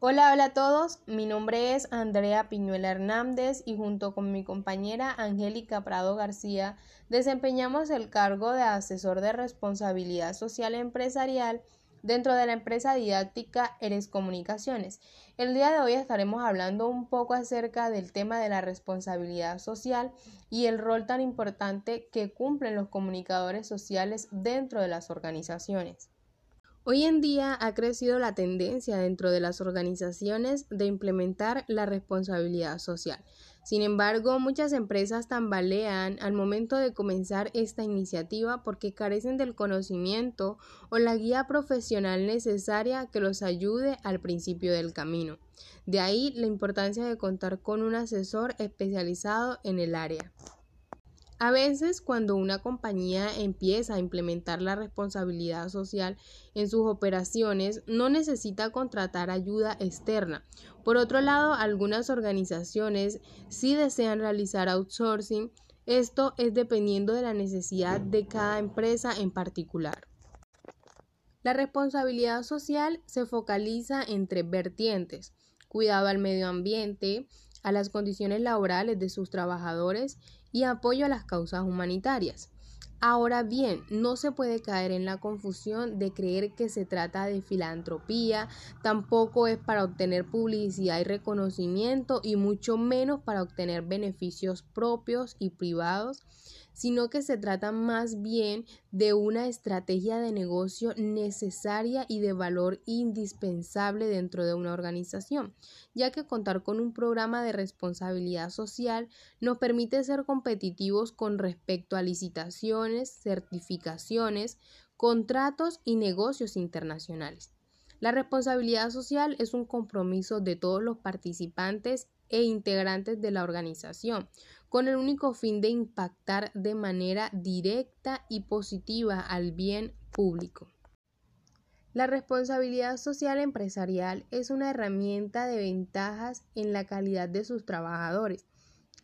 Hola, hola a todos. Mi nombre es Andrea Piñuela Hernández y junto con mi compañera Angélica Prado García desempeñamos el cargo de asesor de responsabilidad social empresarial dentro de la empresa didáctica Eres Comunicaciones. El día de hoy estaremos hablando un poco acerca del tema de la responsabilidad social y el rol tan importante que cumplen los comunicadores sociales dentro de las organizaciones. Hoy en día ha crecido la tendencia dentro de las organizaciones de implementar la responsabilidad social. Sin embargo, muchas empresas tambalean al momento de comenzar esta iniciativa porque carecen del conocimiento o la guía profesional necesaria que los ayude al principio del camino. De ahí la importancia de contar con un asesor especializado en el área. A veces cuando una compañía empieza a implementar la responsabilidad social en sus operaciones, no necesita contratar ayuda externa. Por otro lado, algunas organizaciones sí desean realizar outsourcing. Esto es dependiendo de la necesidad de cada empresa en particular. La responsabilidad social se focaliza en tres vertientes. Cuidado al medio ambiente, a las condiciones laborales de sus trabajadores y apoyo a las causas humanitarias. Ahora bien, no se puede caer en la confusión de creer que se trata de filantropía, tampoco es para obtener publicidad y reconocimiento y mucho menos para obtener beneficios propios y privados sino que se trata más bien de una estrategia de negocio necesaria y de valor indispensable dentro de una organización, ya que contar con un programa de responsabilidad social nos permite ser competitivos con respecto a licitaciones, certificaciones, contratos y negocios internacionales. La responsabilidad social es un compromiso de todos los participantes e integrantes de la organización, con el único fin de impactar de manera directa y positiva al bien público. La responsabilidad social empresarial es una herramienta de ventajas en la calidad de sus trabajadores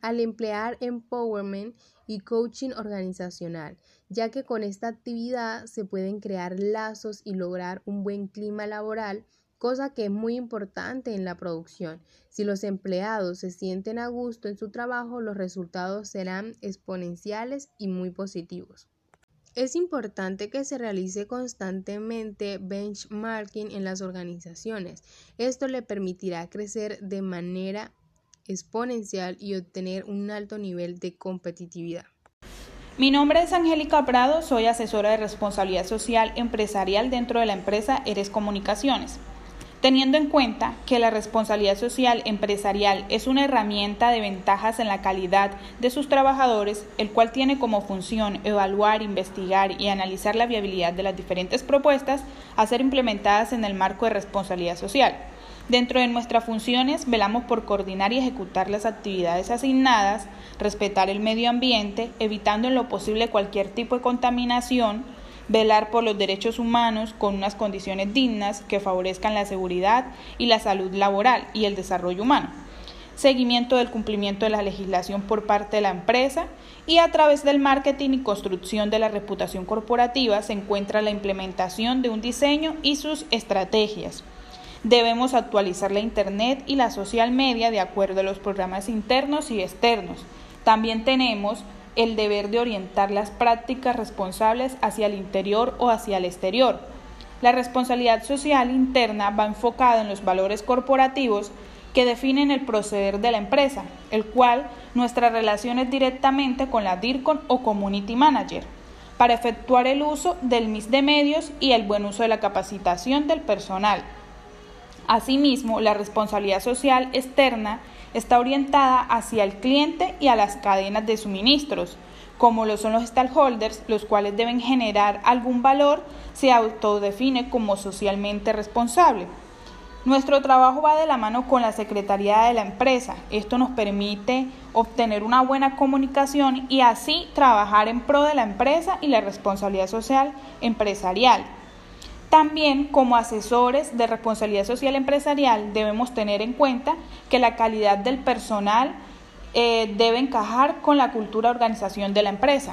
al emplear empowerment y coaching organizacional, ya que con esta actividad se pueden crear lazos y lograr un buen clima laboral cosa que es muy importante en la producción. Si los empleados se sienten a gusto en su trabajo, los resultados serán exponenciales y muy positivos. Es importante que se realice constantemente benchmarking en las organizaciones. Esto le permitirá crecer de manera exponencial y obtener un alto nivel de competitividad. Mi nombre es Angélica Prado, soy asesora de responsabilidad social empresarial dentro de la empresa Eres Comunicaciones. Teniendo en cuenta que la responsabilidad social empresarial es una herramienta de ventajas en la calidad de sus trabajadores, el cual tiene como función evaluar, investigar y analizar la viabilidad de las diferentes propuestas a ser implementadas en el marco de responsabilidad social. Dentro de nuestras funciones velamos por coordinar y ejecutar las actividades asignadas, respetar el medio ambiente, evitando en lo posible cualquier tipo de contaminación, velar por los derechos humanos con unas condiciones dignas que favorezcan la seguridad y la salud laboral y el desarrollo humano, seguimiento del cumplimiento de la legislación por parte de la empresa y a través del marketing y construcción de la reputación corporativa se encuentra la implementación de un diseño y sus estrategias. Debemos actualizar la Internet y la social media de acuerdo a los programas internos y externos. También tenemos el deber de orientar las prácticas responsables hacia el interior o hacia el exterior. La responsabilidad social interna va enfocada en los valores corporativos que definen el proceder de la empresa, el cual nuestra relación es directamente con la DIRCON o Community Manager, para efectuar el uso del MIS de medios y el buen uso de la capacitación del personal. Asimismo, la responsabilidad social externa está orientada hacia el cliente y a las cadenas de suministros, como lo son los stakeholders, los cuales deben generar algún valor, se autodefine como socialmente responsable. Nuestro trabajo va de la mano con la Secretaría de la empresa. Esto nos permite obtener una buena comunicación y así trabajar en pro de la empresa y la responsabilidad social empresarial. También como asesores de responsabilidad social empresarial debemos tener en cuenta que la calidad del personal eh, debe encajar con la cultura organización de la empresa.